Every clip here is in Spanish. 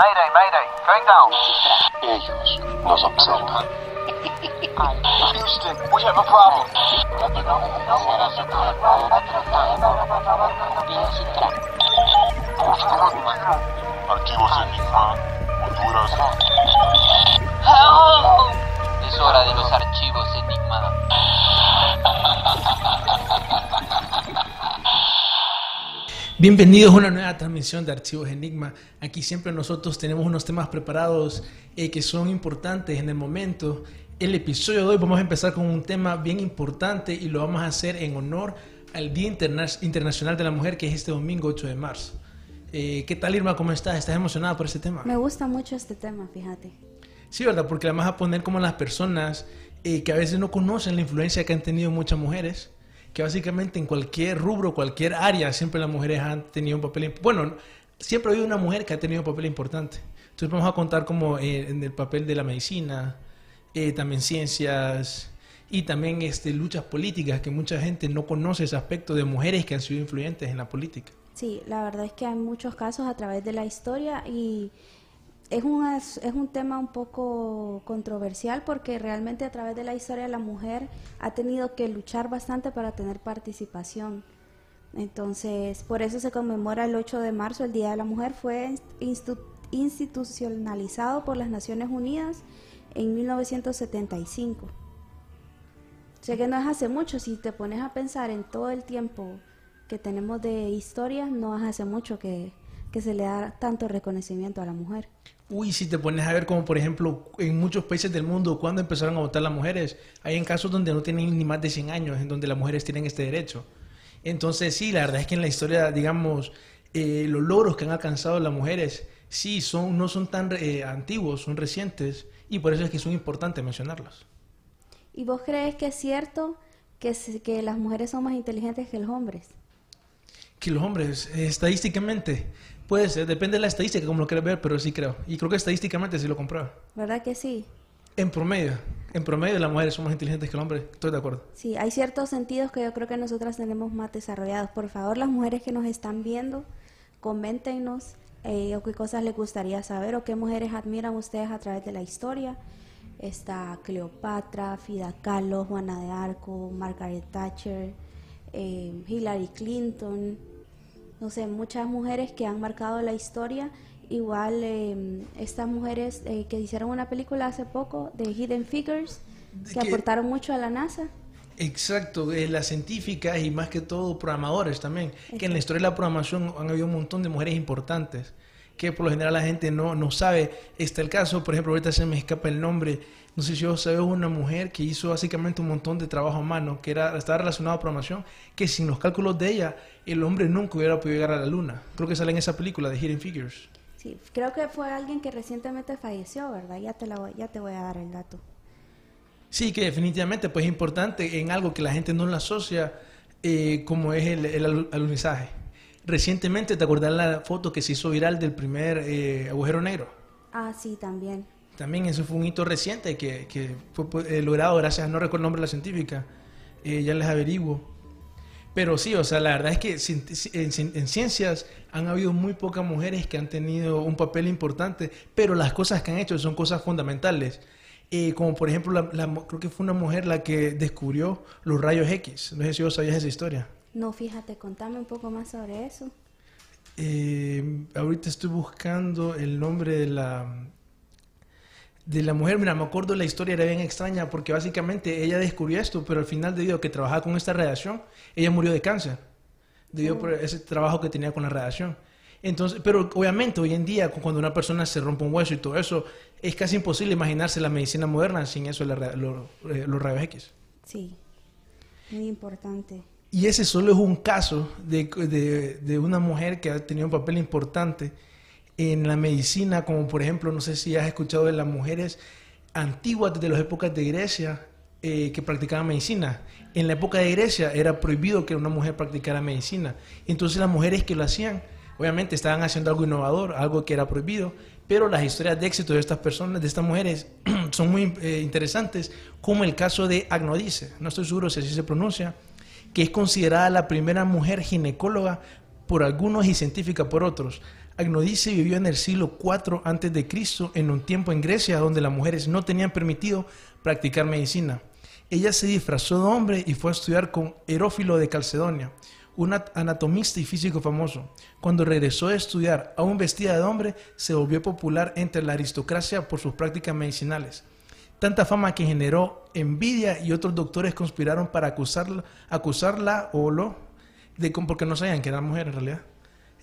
Mayday, mayday, going down. Ellos nos observan. Houston, we have a problem. Archivos Enigma, Honduras. Es hora de los archivos Enigma. Bienvenidos a una nueva transmisión de Archivos Enigma. Aquí siempre nosotros tenemos unos temas preparados eh, que son importantes en el momento. El episodio de hoy vamos a empezar con un tema bien importante y lo vamos a hacer en honor al Día Interna- Internacional de la Mujer que es este domingo 8 de marzo. Eh, ¿Qué tal Irma? ¿Cómo estás? ¿Estás emocionada por este tema? Me gusta mucho este tema, fíjate. Sí, ¿verdad? Porque la vamos a poner como las personas eh, que a veces no conocen la influencia que han tenido muchas mujeres, que básicamente en cualquier rubro, cualquier área, siempre las mujeres han tenido un papel, bueno, siempre ha habido una mujer que ha tenido un papel importante. Entonces vamos a contar como eh, en el papel de la medicina, eh, también ciencias y también este, luchas políticas, que mucha gente no conoce ese aspecto de mujeres que han sido influyentes en la política. Sí, la verdad es que hay muchos casos a través de la historia y es un, es, un tema un poco controversial porque realmente a través de la historia la mujer ha tenido que luchar bastante para tener participación. Entonces, por eso se conmemora el 8 de marzo, el Día de la Mujer. Fue institucionalizado por las Naciones Unidas en 1975. Sé que no es hace mucho, si te pones a pensar en todo el tiempo que tenemos de historia, no es hace mucho que, que se le da tanto reconocimiento a la mujer. Uy, si te pones a ver como por ejemplo en muchos países del mundo cuando empezaron a votar las mujeres, hay en casos donde no tienen ni más de 100 años en donde las mujeres tienen este derecho. Entonces sí, la verdad es que en la historia, digamos, eh, los logros que han alcanzado las mujeres, sí, son, no son tan eh, antiguos, son recientes y por eso es que son importantes mencionarlos. ¿Y vos crees que es cierto que, que las mujeres son más inteligentes que los hombres? Que los hombres, eh, estadísticamente, puede ser, depende de la estadística como lo quieras ver, pero sí creo. Y creo que estadísticamente sí lo comprueba. ¿Verdad que sí? En promedio, en promedio las mujeres son más inteligentes que los hombres, estoy de acuerdo. Sí, hay ciertos sentidos que yo creo que nosotras tenemos más desarrollados. Por favor, las mujeres que nos están viendo, coméntenos eh, o qué cosas les gustaría saber o qué mujeres admiran ustedes a través de la historia. Está Cleopatra, Frida Kahlo, Juana de Arco, Margaret Thatcher, eh, Hillary Clinton, no sé, muchas mujeres que han marcado la historia. Igual eh, estas mujeres eh, que hicieron una película hace poco de Hidden Figures, que Que- aportaron mucho a la NASA. Exacto, eh, las científicas y más que todo programadores también, que en la historia de la programación han habido un montón de mujeres importantes, que por lo general la gente no, no sabe. Está el caso, por ejemplo, ahorita se me escapa el nombre, no sé si vos sabés, una mujer que hizo básicamente un montón de trabajo a mano, que era, estaba relacionado a programación, que sin los cálculos de ella, el hombre nunca hubiera podido llegar a la luna. Creo que sale en esa película de Hidden Figures. Sí, creo que fue alguien que recientemente falleció, ¿verdad? Ya te, la voy, ya te voy a dar el dato. Sí, que definitivamente pues, es importante en algo que la gente no lo asocia eh, como es el, el alu- alunizaje. Recientemente, ¿te acordás la foto que se hizo viral del primer eh, agujero negro? Ah, sí, también. También eso fue un hito reciente que, que fue pues, eh, logrado gracias, no recuerdo el nombre de la científica, eh, ya les averiguo. Pero sí, o sea, la verdad es que en, cien- en ciencias han habido muy pocas mujeres que han tenido un papel importante, pero las cosas que han hecho son cosas fundamentales. Eh, como por ejemplo, la- creo que fue una mujer la que descubrió los rayos X. No sé si vos sabías esa historia. No, fíjate, contame un poco más sobre eso. Eh, ahorita estoy buscando el nombre de la de la mujer. Mira, me acuerdo la historia era bien extraña porque básicamente ella descubrió esto, pero al final debido a que trabajaba con esta radiación, ella murió de cáncer debido por ese trabajo que tenía con la radiación. Entonces, pero obviamente hoy en día cu- cuando una persona se rompe un hueso y todo eso, es casi imposible imaginarse la medicina moderna sin eso, la lo- eh, los rayos X. Sí, muy importante. Y ese solo es un caso de, de- de una mujer que ha tenido un papel importante en la medicina, como por ejemplo, no sé si has escuchado de las mujeres antiguas desde las épocas de Grecia eh, que practicaban medicina. En la época de Grecia era prohibido que una mujer practicara medicina. Entonces las mujeres que lo hacían, obviamente estaban haciendo algo innovador, algo que era prohibido, pero las historias de éxito de estas personas, de estas mujeres, son muy eh, interesantes, como el caso de Agnodice, no estoy seguro si así se pronuncia, que es considerada la primera mujer ginecóloga por algunos y científica por otros. Agnodice vivió en el siglo IV a.C., en un tiempo en Grecia donde las mujeres no tenían permitido practicar medicina. Ella se disfrazó de hombre y fue a estudiar con Herófilo de Calcedonia, un anatomista y físico famoso. Cuando regresó a estudiar, aún vestida de hombre, se volvió popular entre la aristocracia por sus prácticas medicinales. Tanta fama que generó envidia y otros doctores conspiraron para acusarla, acusarla o lo, de, porque no sabían que era mujer en realidad,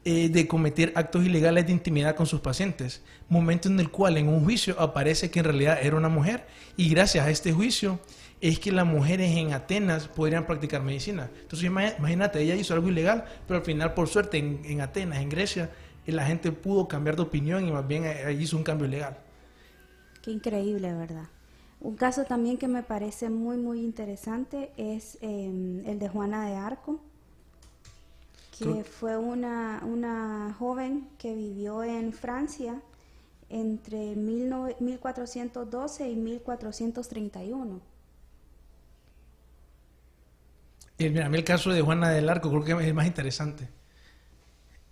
eh, de cometer actos ilegales de intimidad con sus pacientes. Momento en el cual en un juicio aparece que en realidad era una mujer y gracias a este juicio es que las mujeres en Atenas podrían practicar medicina. Entonces imagínate, ella hizo algo ilegal, pero al final por suerte en, Atenas, en Grecia, eh, la gente pudo cambiar de opinión y más bien eh, hizo un cambio legal. Qué increíble, ¿verdad? Un caso también que me parece muy, muy interesante es em, el de Juana de Arco, que fue una, una joven que vivió en Francia entre 1412 y 1431 Y mira, a mí el caso de Juana del Arco creo que es el más interesante.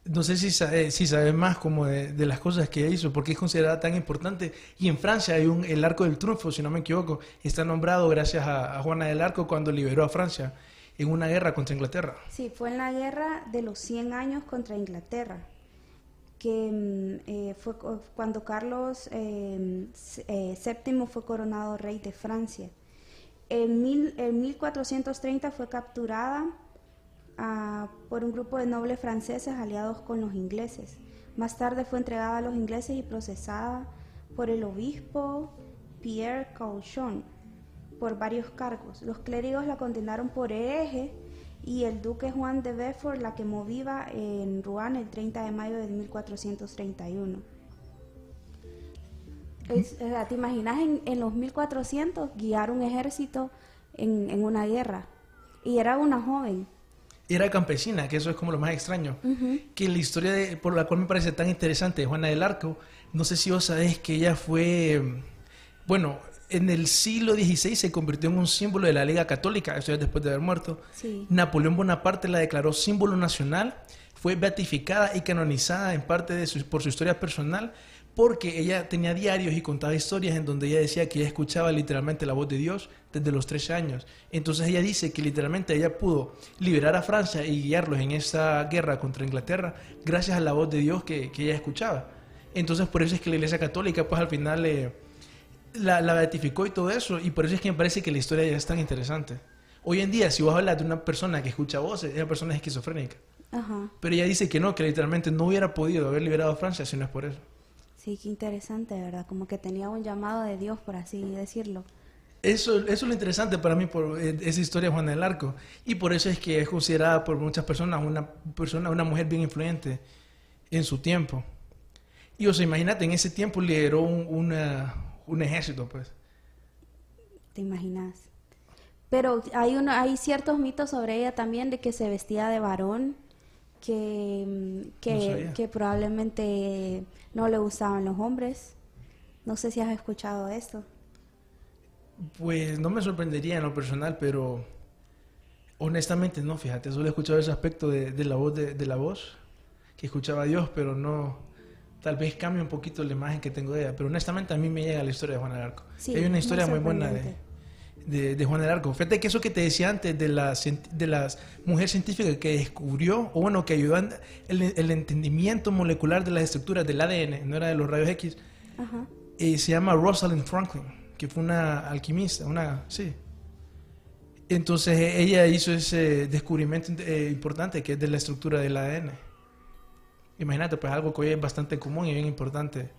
No sé si sabes si sabe más como de, las cosas que hizo, porque es considerada tan importante. Y en Francia hay un, el Arco del Triunfo, si no me equivoco, está nombrado gracias a, Juana del Arco cuando liberó a Francia en una guerra contra Inglaterra. Sí, fue en la guerra de los 100 años contra Inglaterra, que mm, eh, fue cuando Carlos eh, eh, VII fue coronado rey de Francia. En, 1430 fue capturada ah, por un grupo de nobles franceses aliados con los ingleses. Más tarde fue entregada a los ingleses y procesada por el obispo Pierre Cauchon por varios cargos. Los clérigos la condenaron por hereje y el duque Juan de Bedford la quemó viva en Rouen el 30 de mayo de 1431 ¿Te imaginas en, los 1400 guiar un ejército en, una guerra? Y era una joven. Era campesina, que eso es como lo más extraño. Que la historia de, por la cual me parece tan interesante de Juana del Arco, no sé si vos sabés que ella fue, bueno, en el siglo XVI se convirtió en un símbolo de la Liga Católica, eso es después de haber muerto. Napoleón Bonaparte la declaró símbolo nacional, fue beatificada y canonizada en parte de por su historia personal porque ella tenía diarios y contaba historias en donde ella decía que ella escuchaba literalmente la voz de Dios desde los 13 años. Entonces ella dice que literalmente ella pudo liberar a Francia y guiarlos en esa guerra contra Inglaterra gracias a la voz de Dios que, ella escuchaba. Entonces por eso es que la Iglesia Católica pues al final eh, la, la, beatificó y todo eso y por eso es que me parece que la historia ya es tan interesante. Hoy en día si vos hablas de una persona que escucha voces, esa persona es esquizofrénica. Pero ella dice que no, que literalmente no hubiera podido haber liberado a Francia si no es por eso. Sí, qué interesante, ¿verdad? Como que tenía un llamado de Dios, por así decirlo. Eso, eso es lo interesante para mí por eh, esa historia de Juana del Arco. Y por eso es que es considerada por muchas personas una persona, una mujer bien influyente en su tiempo. Y o sea, imagínate, en ese tiempo lideró un, un ejército, pues. ¿Te imaginas? Pero hay, uno, hay ciertos mitos sobre ella también de que se vestía de varón que, que, probablemente no le gustaban los hombres. No sé si has escuchado esto. Pues no me sorprendería en lo personal, pero honestamente no, fíjate, solo he escuchado ese aspecto de, la voz de, la voz, que escuchaba a Dios, pero no, tal vez cambie un poquito la imagen que tengo de ella, pero honestamente a mí me llega la historia de Juan Arco. Hay una historia muy buena de, de, Juan del Arco. Fíjate que eso que te decía antes de la, de las mujer científica que descubrió, o bueno, que ayudó en el, entendimiento molecular de las estructuras del ADN, no era de los rayos X, eh, se llama Rosalind Franklin, que fue una alquimista, una, sí. Entonces e, ella hizo ese descubrimiento eh, importante que es de la estructura del ADN. Imagínate, pues algo que hoy es bastante común y bien importante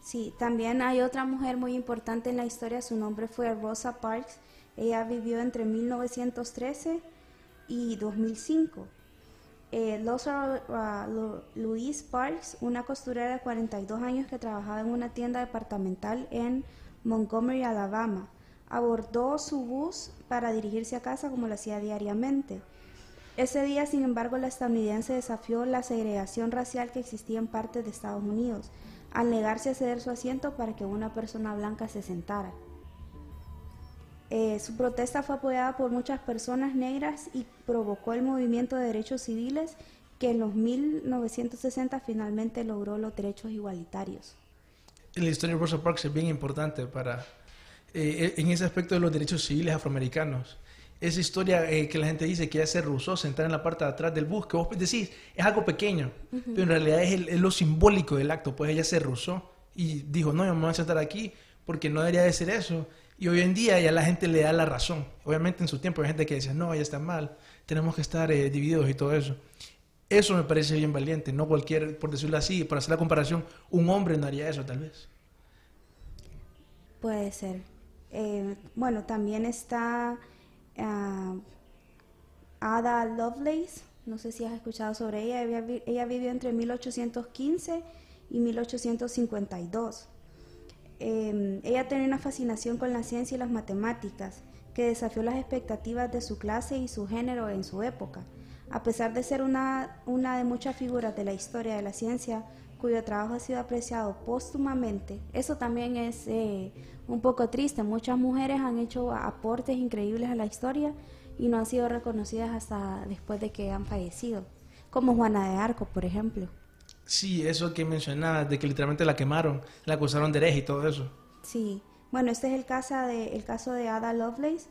Sí, también hay otra mujer muy importante en la historia, su nombre fue Rosa Parks. Ella vivió entre 1913 y 2005. Eh, Lozaro, uh, Louise Parks, una costurera de 42 años que trabajaba en una tienda departamental en Montgomery, Alabama, abordó su bus para dirigirse a casa como lo hacía diariamente. Ese día, sin embargo, la estadounidense desafió la segregación racial que existía en partes de Estados Unidos, al negarse a ceder su asiento para que una persona blanca se sentara. Eh, su protesta fue apoyada por muchas personas negras y provocó el movimiento de derechos civiles que en los 1960 finalmente logró los derechos igualitarios. La historia de Rosa Parks es bien importante para eh, en ese aspecto de los derechos civiles afroamericanos. Esa historia eh, que la gente dice que ella se rehusó sentar en la parte de atrás del bus, que vos decís, es algo pequeño, pero en realidad es, el- es lo simbólico del acto, pues ella se rehusó y dijo, no, yo me voy a sentar aquí porque no debería de ser eso. Y hoy en día ya la gente le da la razón. Obviamente en su tiempo hay gente que decía, no, ella está mal, tenemos que estar eh, divididos y todo eso. Eso me parece bien valiente, no cualquier, por decirlo así, por hacer la comparación, un hombre no haría eso tal vez. Puede ser. Eh, bueno, también está ah, Ada Lovelace, no sé si has escuchado sobre ella, ella, vi- ella vivió entre 1815 y 1852. Eh, ella tenía una fascinación con la ciencia y las matemáticas que desafió las expectativas de su clase y su género en su época. A pesar de ser una, una de muchas figuras de la historia de la ciencia cuyo trabajo ha sido apreciado póstumamente, eso también es eh, un poco triste. Muchas mujeres han hecho aportes increíbles a la historia y no han sido reconocidas hasta después de que han fallecido, como Juana de Arco, por ejemplo. Sí, eso que mencionabas, de que literalmente la quemaron, la acusaron de hereje y todo eso. Sí, bueno, este es el caso de, el caso de Ada Lovelace.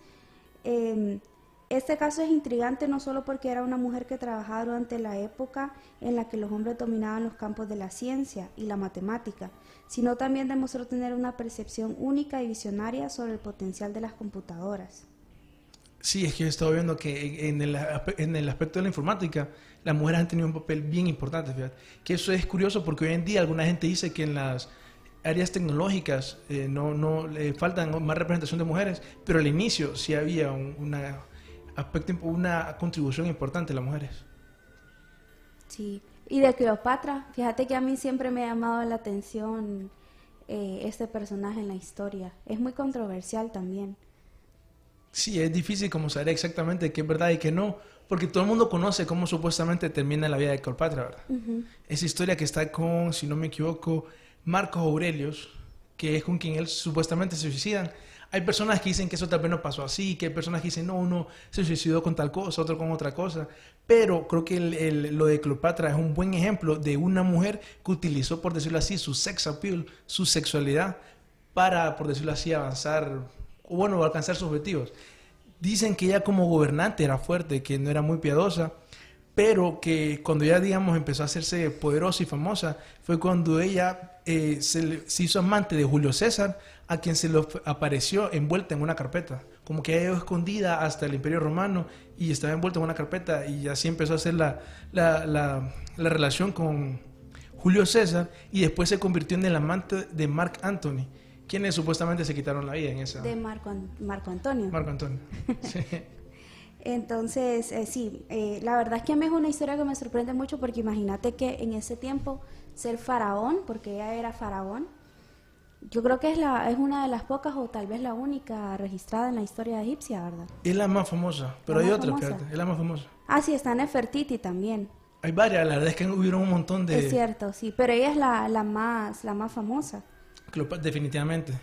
Eh, este caso es intrigante no solo porque era una mujer que trabajaba durante la época en la que los hombres dominaban los campos de la ciencia y la matemática, sino también demostró tener una percepción única y visionaria sobre el potencial de las computadoras. Sí, es que yo he estado viendo que en el, en el aspecto de la informática, las mujeres han tenido un papel bien importante, fíjate. Que eso es curioso porque hoy en día alguna gente dice que en las áreas tecnológicas eh, no, no le faltan más representación de mujeres, pero al inicio sí había un- una, aspecto, una contribución importante de las mujeres. Sí, y de Cleopatra, fíjate que a mí siempre me ha llamado la atención eh, este personaje en la historia. Es muy controversial también. Sí, es difícil como saber exactamente qué es verdad y qué no, porque todo el mundo conoce cómo supuestamente termina la vida de Cleopatra, ¿verdad? Esa historia que está con, si no me equivoco, Marcos Aurelius, que es con quien él supuestamente se suicidan. Hay personas que dicen que eso tal vez no pasó así, que hay personas que dicen, no, uno se suicidó con tal cosa, otro con otra cosa. Pero creo que lo de Cleopatra es un buen ejemplo de una mujer que utilizó, por decirlo así, su sex appeal, su sexualidad, para, por decirlo así, avanzar, o bueno, alcanzar sus objetivos. Dicen que ella como gobernante era fuerte, que no era muy piadosa, pero que cuando ella, digamos, empezó a hacerse poderosa y famosa, fue cuando ella eh, se hizo amante de Julio César, a quien se le apareció envuelta en una carpeta. Como que ella escondida hasta el Imperio Romano y estaba envuelta en una carpeta y así empezó a hacer la, la, la- la relación con Julio César y después se convirtió en el amante de Marc Anthony, quienes supuestamente se quitaron la vida en esa... De Marco, Marco Antonio. Marco Antonio. Sí. Entonces, eh, sí, eh, la verdad es que a mí es una historia que me sorprende mucho porque imagínate que en ese tiempo ser faraón, porque ella era faraón, yo creo que es, la, es una de las pocas o tal vez la única registrada en la historia egipcia, ¿verdad? Es la más famosa, pero La hay otra, famosa. es la más famosa. Ah, sí, está Nefertiti también. Hay varias, la verdad es que hubieron un montón de... Es cierto, sí, pero ella es la, la, más, la más famosa. Definitivamente.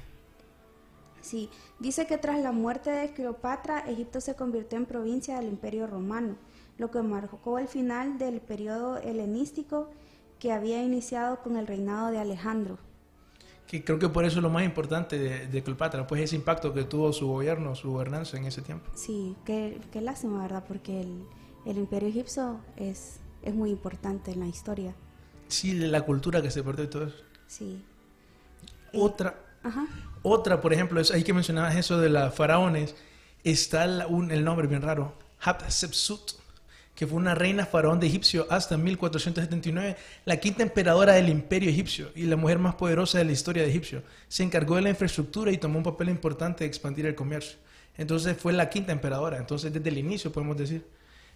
Sí, dice que tras la muerte de Cleopatra, Egipto se convirtió en provincia del Imperio Romano, lo que marcó el final del periodo helenístico que había iniciado con el reinado de Alejandro. Que creo que por eso es lo más importante de, de Cleopatra, pues ese impacto que tuvo su gobierno, su gobernanza en ese tiempo. Sí, qué, qué lástima, ¿verdad? Porque el, el Imperio egipcio es, es muy importante en la historia. Sí, la cultura que se perdió y todo eso. Sí. Eh, Otra, Ajá. otra, por ejemplo, es ahí que mencionabas eso de las faraones, está la- un- el nombre bien raro, Hatshepsut, que fue una reina faraón de Egipcio hasta 1479, la quinta emperadora del imperio egipcio y la mujer más poderosa de la historia de Egipcio. Se encargó de la infraestructura y tomó un papel importante de expandir el comercio. Entonces fue la quinta emperadora, entonces desde el inicio podemos decir.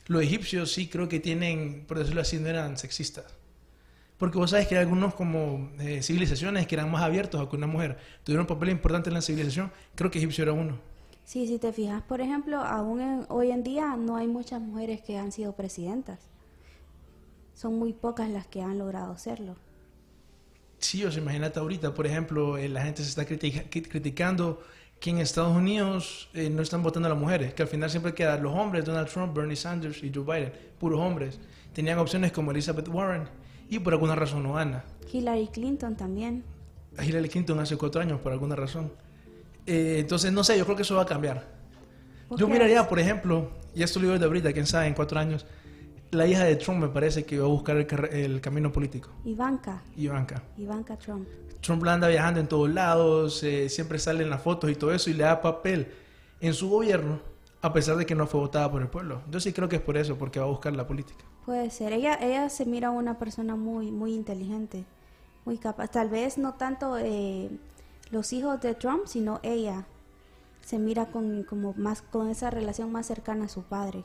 los egipcios sí creo que tienen, por decirlo así, no eran sexistas. Porque vos sabes que hay algunos como eh, civilizaciones que eran más abiertos a que una mujer tuviera un papel importante en la civilización. Creo que egipcio era uno. Sí, si te fijas, por ejemplo, aún en- hoy en día no hay muchas mujeres que han sido presidentas. Son muy pocas las que han logrado serlo. Sí, o sea, imagínate ahorita, por ejemplo, eh, la gente se está critica- cri- criticando que en Estados Unidos eh, no están votando a las mujeres, que al final siempre quedan los hombres, Donald Trump, Bernie Sanders y Joe Biden, puros hombres. Tenían opciones como Elizabeth Warren y por alguna razón no gana. Hillary Clinton también. Hillary Clinton hace cuatro años por alguna razón. Eh, entonces, no sé, yo creo que eso va a cambiar. ¿Vos Yo miraría, por ejemplo, y esto lo digo de ahorita, quién sabe, en cuatro años, la hija de Trump me parece que va a buscar el, el camino político, Ivanka, Ivanka. Ivanka Trump. Trump la anda viajando en todos lados, eh, siempre sale en las fotos y todo eso, y le da papel en su gobierno, a pesar de que no fue votada por el pueblo. Yo sí creo que es por eso, porque va a buscar la política. Puede ser. Ella, ella se mira una persona muy, muy inteligente, muy capaz. Tal vez no tanto eh, los hijos de Trump, sino ella se mira con, como más, con esa relación más cercana a su padre.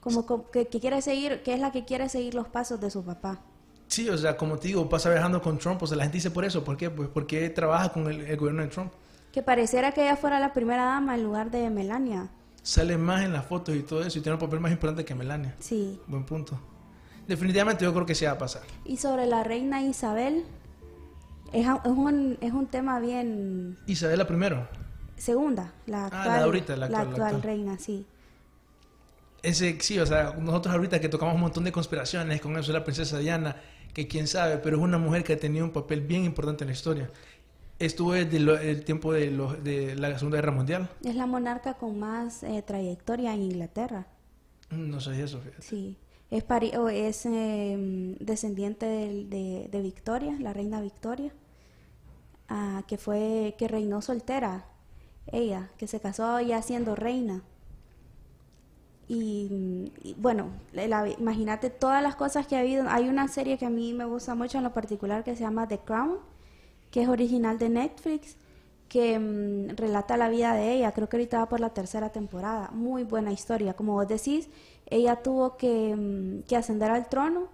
Como co- que, que quiere seguir, que es la que quiere seguir los pasos de su papá. Sí, o sea, como te digo, pasa viajando con Trump, o sea, la gente dice por eso, ¿por qué? Pues porque trabaja con el, el gobierno de Trump. Que pareciera que ella fuera la primera dama en lugar de Melania. Sale más en las fotos y todo eso, y tiene un papel más importante que Melania. Sí. Buen punto. Definitivamente yo creo que sí va a pasar. Y sobre la reina Isabel, es, es un, es un tema bien Isabela primero. segunda, la Ah, la de actual, ahorita, la actual, la actual actual. reina, sí. Ese, sí, o sea, nosotros ahorita que tocamos un montón de conspiraciones con eso de la princesa Diana, que quién sabe, pero es una mujer que ha tenido un papel bien importante en la historia. Estuvo desde lo- el tiempo de, los- de la Segunda Guerra Mundial. Es la monarca con más eh, trayectoria en Inglaterra. Mm, No sé eso, fíjate. Sí. Es, pari- o es eh, descendiente del- de, de Victoria, la reina Victoria, que fue que reinó soltera. Ella, que se casó ya siendo reina. Y, bueno, imagínate todas las cosas que ha habido. Hay una serie que a mí me gusta mucho en lo particular que se llama The Crown, que es original de Netflix, que mm, relata la vida de ella. Creo que ahorita va por la tercera temporada. Muy buena historia. Como vos decís, ella tuvo que, mm, que ascender al trono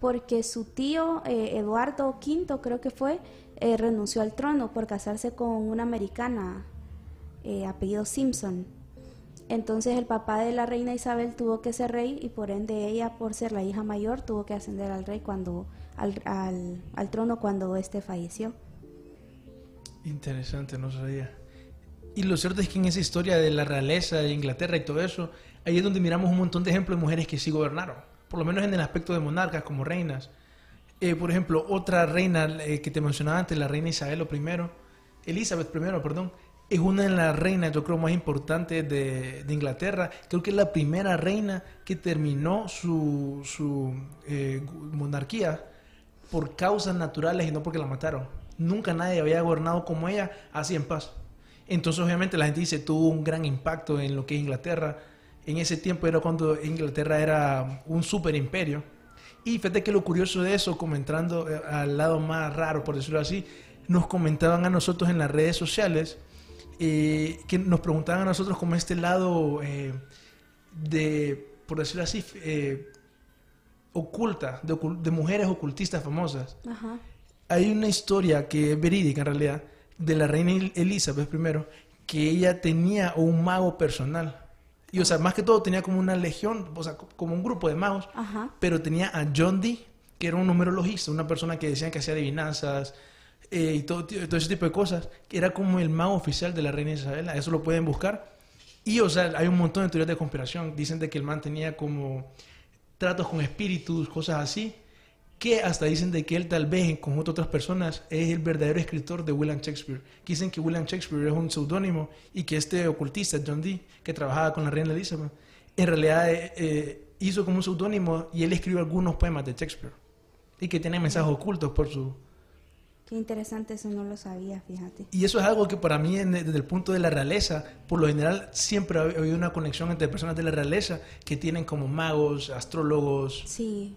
porque su tío eh, Eduardo V, creo que fue, eh, renunció al trono por casarse con una americana, eh, apellido Simpson. Entonces el papá de la reina Isabel tuvo que ser rey y por ende ella, por ser la hija mayor, tuvo que ascender al rey cuando al, al, al trono cuando este falleció. Interesante, no sabía. Y lo cierto es que en esa historia de la realeza de Inglaterra y todo eso, ahí es donde miramos un montón de ejemplos de mujeres que sí gobernaron, por lo menos en el aspecto de monarcas como reinas. Eh, por ejemplo, otra reina eh, que te mencionaba antes, la reina Isabel I, Elizabeth I, perdón, es una de las reinas, yo creo, más importantes de, Inglaterra. Creo que es la primera reina que terminó su, su eh, monarquía por causas naturales y no porque la mataron. Nunca nadie había gobernado como ella así en paz. Entonces, obviamente, la gente dice tuvo un gran impacto en lo que es Inglaterra. En ese tiempo era cuando Inglaterra era un super imperio. Y fíjate que lo curioso de eso, comentando eh, al lado más raro, por decirlo así, nos comentaban a nosotros en las redes sociales, eh, que nos preguntaban a nosotros como este lado eh, de, por decirlo así, eh, oculta, de, de mujeres ocultistas famosas. Ajá. Hay una historia que es verídica en realidad de la reina El- Elizabeth I, que ella tenía un mago personal. Y o sea, más que todo tenía como una legión, o sea, co- como un grupo de magos, Ajá. pero tenía a John Dee, que era un numerologista, una persona que decían que hacía adivinanzas eh, y todo, todo ese tipo de cosas, que era como el mago oficial de la reina Isabela, eso lo pueden buscar. Y o sea, hay un montón de teorías de conspiración, dicen de que el man tenía como tratos con espíritus, cosas así, que hasta dicen de que él tal vez en conjunto de otras personas es el verdadero escritor de William Shakespeare. Que dicen que William Shakespeare es un seudónimo y que este ocultista, John Dee, que trabajaba con la reina Elizabeth, en realidad eh, eh, hizo como un seudónimo y él escribió algunos poemas de Shakespeare. Y que tiene mensajes ocultos por su... Qué interesante, eso no lo sabía, fíjate. Y eso es algo que para mí, desde el punto de la realeza, por lo general siempre ha habido una conexión entre personas de la realeza que tienen como magos, astrólogos, Sí,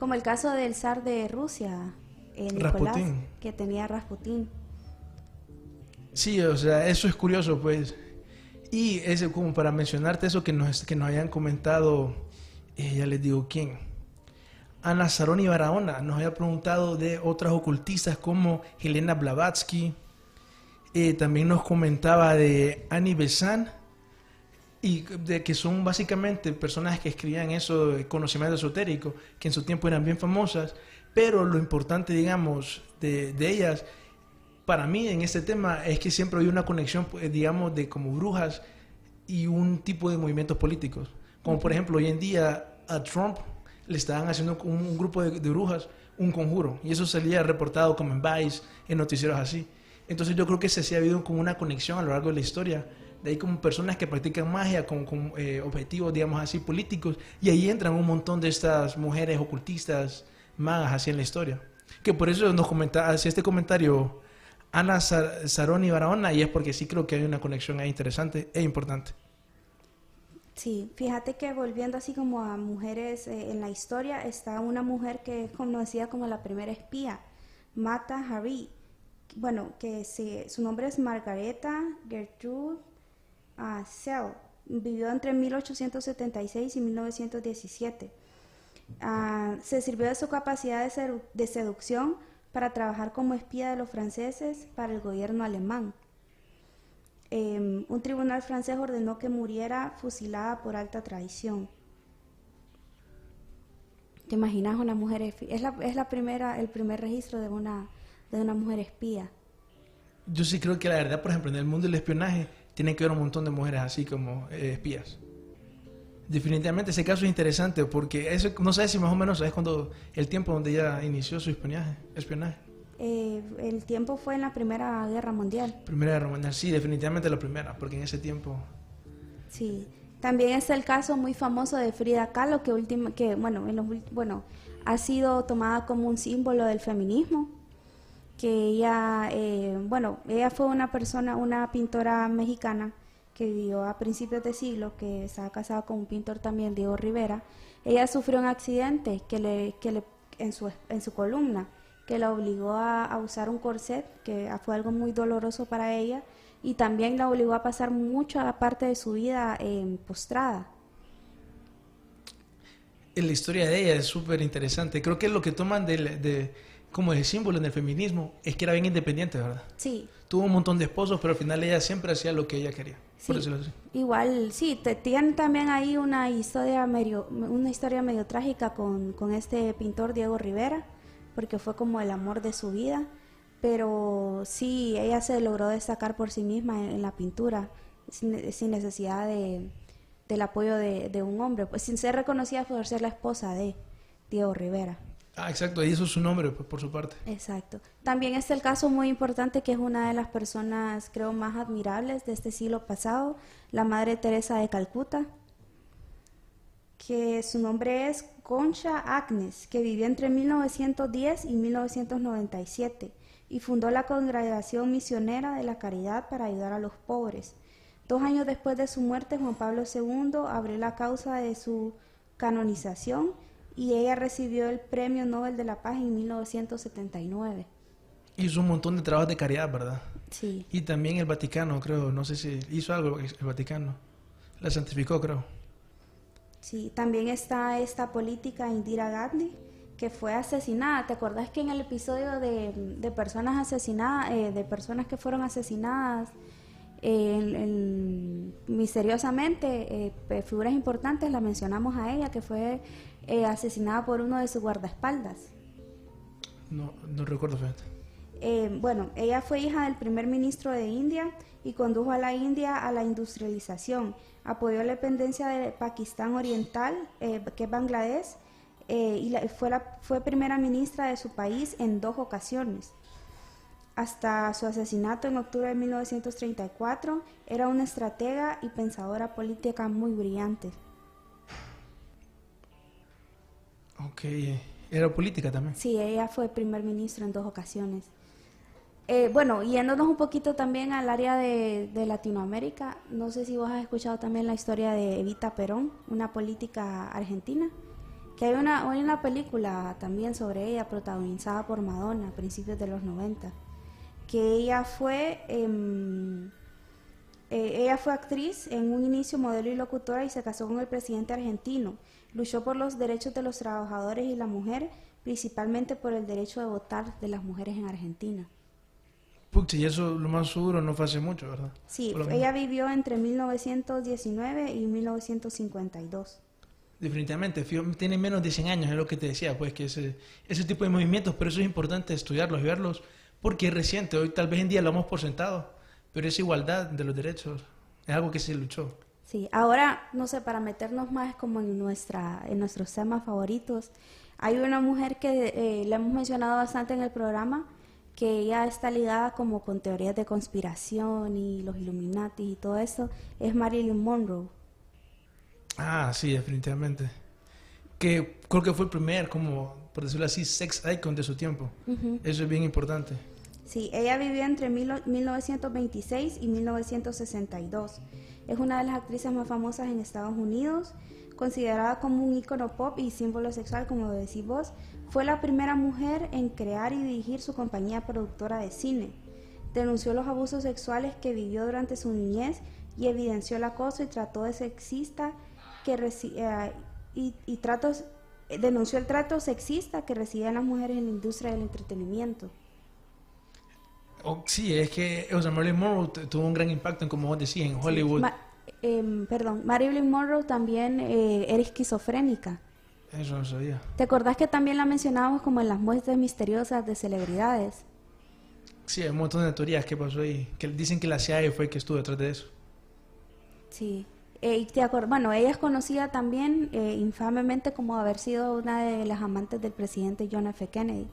como el caso del zar de Rusia, eh, Nicolás, Rasputín. que tenía Rasputín. Sí, o sea, eso es curioso, pues. Y ese, como para mencionarte eso que nos, que nos hayan comentado eh, ya les digo quién. Ana Saroni Barahona nos había preguntado de otras ocultistas como Helena Blavatsky. Eh, también nos comentaba de Annie Besant y de que son básicamente personas que escribían eso de conocimiento esotérico, que en su tiempo eran bien famosas, pero lo importante, digamos, de, de ellas, para mí en este tema, es que siempre hay una conexión, pues, digamos, de como brujas y un tipo de movimientos políticos. Como por ejemplo, hoy en día a Trump le estaban haciendo un, un grupo de, de brujas un conjuro, y eso salía reportado como en Vice, en noticieros así. Entonces yo creo que se sí ha habido como una conexión a lo largo de la historia de ahí como personas que practican magia con, con eh, objetivos, digamos así, políticos, y ahí entran un montón de estas mujeres ocultistas, magas, así en la historia. Que por eso nos comenta, hace este comentario Ana Sar- Saroni Barahona, y es porque sí creo que hay una conexión ahí interesante e importante. Sí, fíjate que volviendo así como a mujeres eh, en la historia, está una mujer que es conocida como la primera espía, Mata Hari. Bueno, que se- su nombre es Margareta Gertrude Sell. Vivió entre 1876 y 1917. Ah, se sirvió de su capacidad de, sedu- de seducción para trabajar como espía de los franceses para el gobierno alemán. Eh, un tribunal francés ordenó que muriera fusilada por alta traición. ¿Te imaginas una mujer espi- Es la, es la primera, el primer registro de una, de una mujer espía. Yo sí creo que la verdad, por ejemplo, en el mundo del espionaje, tiene que haber un montón de mujeres así como eh, espías. Definitivamente ese caso es interesante porque eso, no sé si más o menos es cuando el tiempo donde ella inició su espionaje. espionaje. Eh, el tiempo fue en la Primera Guerra Mundial. Primera Guerra Mundial, sí, definitivamente la primera, porque en ese tiempo Sí. También es el caso muy famoso de Frida Kahlo, que, última, que bueno, en los ul- bueno, ha sido tomada como un símbolo del feminismo. Que ella, eh, bueno, ella fue una persona, una pintora mexicana que vivió a principios de siglo, que estaba casada con un pintor también, Diego Rivera. Ella sufrió un accidente que le, que le, en, su, en su columna, que la obligó a, a usar un corset, que fue algo muy doloroso para ella, y también la obligó a pasar mucha parte de su vida eh, postrada. la historia de ella es súper interesante. Creo que lo que toman de- como de símbolo en el feminismo es que era bien independiente, ¿verdad? Sí, Tuvo un montón de esposos, pero al final ella siempre hacía lo que ella quería. Por Sí. decirlo así. igual, sí, te, tienen también ahí una historia medio, una historia medio trágica con, con este pintor Diego Rivera, porque fue como el amor de su vida, pero sí, ella se logró destacar por sí misma en, en la pintura, sin, sin necesidad de, del apoyo de, de un hombre, pues sin ser reconocida por ser la esposa de Diego Rivera. Ah, exacto, ahí hizo su nombre pues, por su parte. Exacto. También está el caso muy importante que es una de las personas, creo, más admirables de este siglo pasado, la Madre Teresa de Calcuta, que su nombre es Concha Agnes, que vivió entre 1910 y 1997 y fundó la Congregación Misionera de la Caridad para ayudar a los pobres. Dos años después de su muerte, Juan Pablo II abrió la causa de su canonización y ella recibió el Premio Nobel de la Paz en 1979. Hizo un montón de trabajos de caridad, ¿verdad? Sí, Y también el Vaticano, creo, no sé si hizo algo el Vaticano. La santificó, creo. sí. También está esta política Indira Gandhi, que fue asesinada. ¿Te acordás que en el episodio de, de personas asesinadas, eh, de personas que fueron asesinadas eh, en- en- misteriosamente, eh, figuras importantes, la mencionamos a ella, que fue eh, asesinada por uno de sus guardaespaldas? No, no recuerdo, fíjate. Eh, bueno, ella fue hija del primer ministro de India y condujo a la India a la industrialización. Apoyó la dependencia de Pakistán Oriental, eh, que es Bangladesh, eh, y la- fue, la, fue primera ministra de su país en dos ocasiones. Hasta su asesinato en octubre de 1934, era una estratega y pensadora política muy brillante. Ok, era política también. Sí, ella fue primer ministro en dos ocasiones. Eh, bueno, yéndonos un poquito también al área de, Latinoamérica, no sé si vos has escuchado también la historia de Evita Perón, una política argentina, que hay una, una película también sobre ella protagonizada por Madonna a principios de los 90, que ella fue, em, eh, ella fue actriz en un inicio, modelo y locutora y se casó con el presidente argentino. Luchó por los derechos de los trabajadores y la mujer, principalmente por el derecho de votar de las mujeres en Argentina. Pucha, y eso lo más seguro no fue hace mucho, ¿verdad? Sí, ella vivió entre 1919 y 1952. Definitivamente, tiene menos de 100 años, es lo que te decía, pues que ese, ese tipo de movimientos, pero eso es importante estudiarlos y verlos, porque es reciente, hoy tal vez en día lo hemos por sentado, pero esa igualdad de los derechos es algo que se luchó. Sí, ahora, no sé, para meternos más como en, nuestra, en nuestros temas favoritos, hay una mujer que eh, la hemos mencionado bastante en el programa, que ella está ligada como con teorías de conspiración y los Illuminati y todo eso, es Marilyn Monroe. Ah, sí, definitivamente. Que creo que fue el primer, como por decirlo así, sex icon de su tiempo. Eso es bien importante. Sí, ella vivió entre mil- 1926 y 1962. Es una de las actrices más famosas en Estados Unidos, considerada como un ícono pop y símbolo sexual, como decís vos. Fue la primera mujer en crear y dirigir su compañía productora de cine. Denunció los abusos sexuales que vivió durante su niñez y evidenció el acoso y trato de sexista que eh, y, tratos denunció el trato sexista que recibían las mujeres en la industria del entretenimiento. Oh, sí, es que o Marilyn Monroe tuvo un gran impacto en, como vos en Hollywood. Ma- em, perdón, Marilyn Monroe también eh, era esquizofrénica. Eso no sabía. ¿Te acordás que también la mencionábamos como en las muestras misteriosas de celebridades? Sí, hay un montón de teorías que pasó ahí, que dicen que la CIA fue el que estuvo detrás de eso. Sí. Eh, te bueno, ella es conocida también eh, infamemente como haber sido una de las amantes del presidente John F. Kennedy,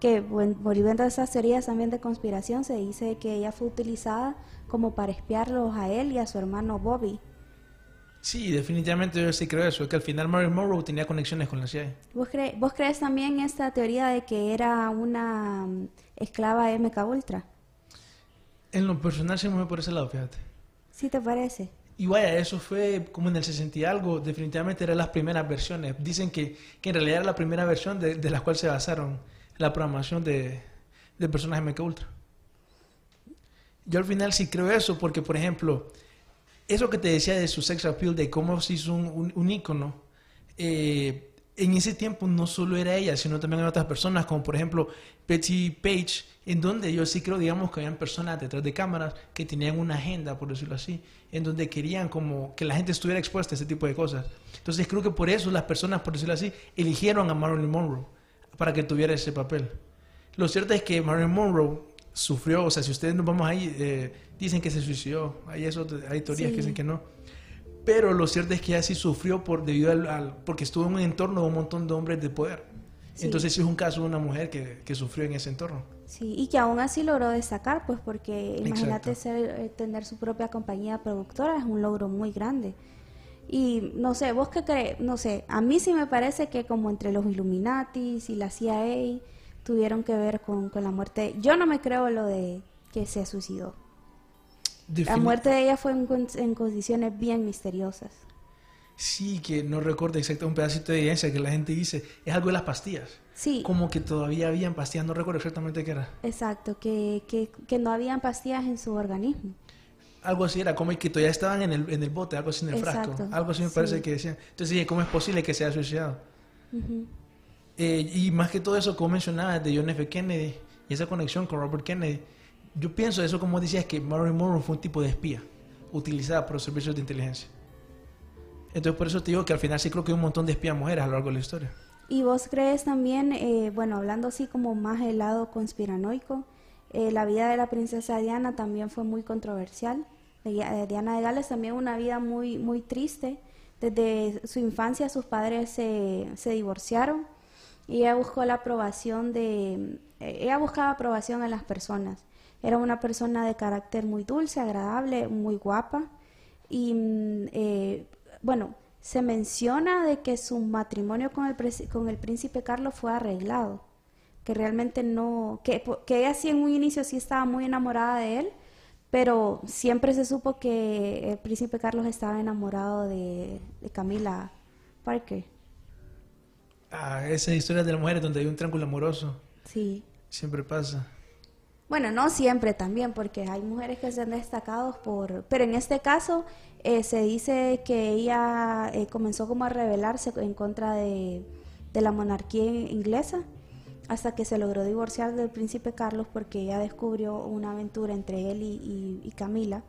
que bueno, volviendo a esas teorías también de conspiración, se dice que ella fue utilizada como para espiarlos a él y a su hermano Bobby. Sí, definitivamente yo sí creo eso, que al final Marilyn Monroe tenía conexiones con la CIA. ¿Vos, cre- ¿Vos crees también esta teoría de que era una mm, esclava MK Ultra? En lo personal se me fue por ese lado, fíjate. ¿Sí te parece? Y vaya, eso fue como en el 60 y algo, definitivamente eran las primeras versiones. Dicen que, que en realidad era la primera versión de, de la cual se basaron la programación de, de personajes MK Ultra. Yo al final sí creo eso, porque por ejemplo, eso que te decía de su sex appeal, de cómo se hizo un, un, un ícono, eh, en ese tiempo no solo era ella, sino también otras personas, como por ejemplo Betty Page, en donde yo sí creo, digamos, que habían personas detrás de cámaras que tenían una agenda, por decirlo así, en donde querían como que la gente estuviera expuesta a ese tipo de cosas. Entonces creo que por eso las personas, por decirlo así, eligieron a Marilyn Monroe para que tuviera ese papel. Lo cierto es que Marilyn Monroe sufrió, o sea, si ustedes nos vamos ahí, eh, dicen que se suicidó, hay, eso, hay teorías Sí. que dicen que no. Pero lo cierto es que ella sí sufrió por debido al, al- porque estuvo en un entorno de un montón de hombres de poder. Sí. Entonces sí es un caso de una mujer que, que sufrió en ese entorno. Sí, y que aún así logró destacar, pues porque imagínate ser, eh, tener su propia compañía productora es un logro muy grande. Y no sé, vos qué crees, no sé, a mí sí me parece que como entre los Illuminatis y la CIA tuvieron que ver con, con la muerte. Yo no me creo lo de que se suicidó. La muerte de ella fue en, con- en condiciones bien misteriosas. Sí, que no recuerdo exactamente un pedacito de evidencia que la gente dice, es algo de las pastillas. Sí, Como que todavía habían pastillas, no recuerdo exactamente qué era. exacto, que, que, que no habían pastillas en su organismo. Algo así era, como que todavía estaban en el, en el bote, algo así en el frasco. Algo así me parece sí. que decían. Entonces dije, ¿cómo es posible que se haya suicidado? Eh, y más que todo eso, como mencionabas, de John F. Kennedy y esa conexión con Robert Kennedy, yo pienso eso como decías que Marilyn Monroe fue un tipo de espía utilizada por los servicios de inteligencia. Entonces por eso te digo que al final sí creo que hay un montón de espías mujeres a lo largo de la historia. ¿Y vos crees también, eh, bueno, hablando así como más del lado conspiranoico, eh, la vida de la princesa Diana también fue muy controversial? De, Diana de Gales también una vida muy, muy triste. Desde su infancia sus padres se, se divorciaron y ella buscó la aprobación de... eh, ella buscaba aprobación en las personas. Era una persona de carácter muy dulce, agradable, muy guapa. Y mm, eh, bueno, se menciona de que su matrimonio con el, con el príncipe Carlos fue arreglado, que realmente no, que, que ella sí en un inicio sí estaba muy enamorada de él, pero siempre se supo que el príncipe Carlos estaba enamorado de, de Camila Parker. Ah, esas historias de las mujeres donde hay un triángulo amoroso, Sí. siempre pasa. Bueno, no siempre también, porque hay mujeres que se han destacado por... Pero en este caso eh, se dice que ella eh, comenzó como a rebelarse en contra de, de la monarquía inglesa hasta que se logró divorciar del príncipe Carlos porque ella descubrió una aventura entre él y, y, Camila.